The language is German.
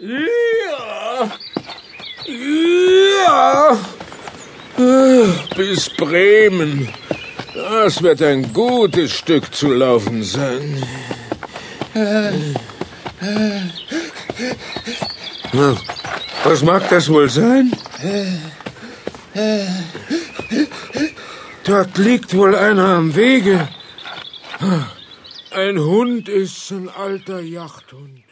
Ja. Ja. Bis Bremen. Das wird ein gutes Stück zu laufen sein. Was mag das wohl sein? Dort liegt wohl einer am Wege. Ein Hund ist ein alter Jachthund.